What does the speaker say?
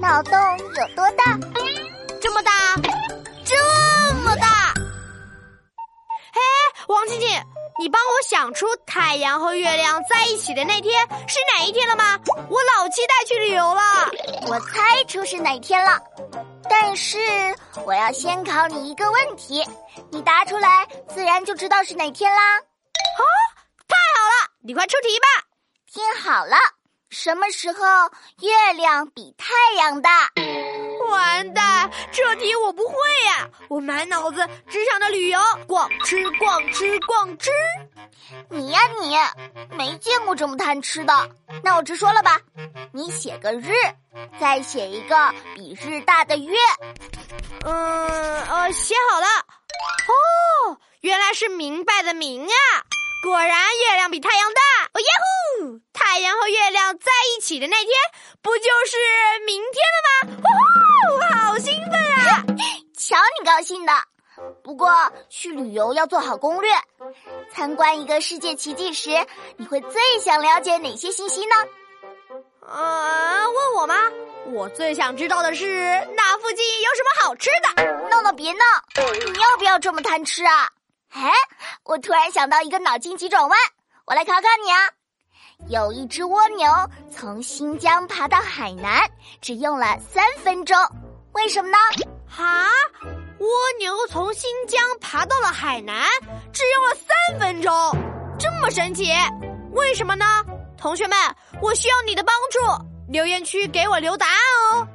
脑洞有多大？这么大，这么大！嘿，王静静，你帮我想出太阳和月亮在一起的那天是哪一天了吗？我老期待去旅游了。我猜出是哪天了，但是我要先考你一个问题，你答出来，自然就知道是哪天啦。啊，太好了，你快出题吧。听好了，什么时候月亮比太阳大？完蛋，这题我不会呀！我满脑子只想着旅游，逛吃逛吃逛吃。你呀你，没见过这么贪吃的。那我直说了吧，你写个日，再写一个比日大的月。嗯呃，写好了。哦，原来是明白的明啊！果然月亮比太阳大。太阳和月亮在一起的那天，不就是明天了吗？哦，好兴奋啊！瞧你高兴的。不过去旅游要做好攻略。参观一个世界奇迹时，你会最想了解哪些信息呢？呃，问我吗？我最想知道的是那附近有什么好吃的。闹闹别闹！你要不要这么贪吃啊？哎，我突然想到一个脑筋急转弯，我来考考你啊！有一只蜗牛从新疆爬到海南，只用了三分钟，为什么呢？哈，蜗牛从新疆爬到了海南，只用了三分钟，这么神奇，为什么呢？同学们，我需要你的帮助，留言区给我留答案哦。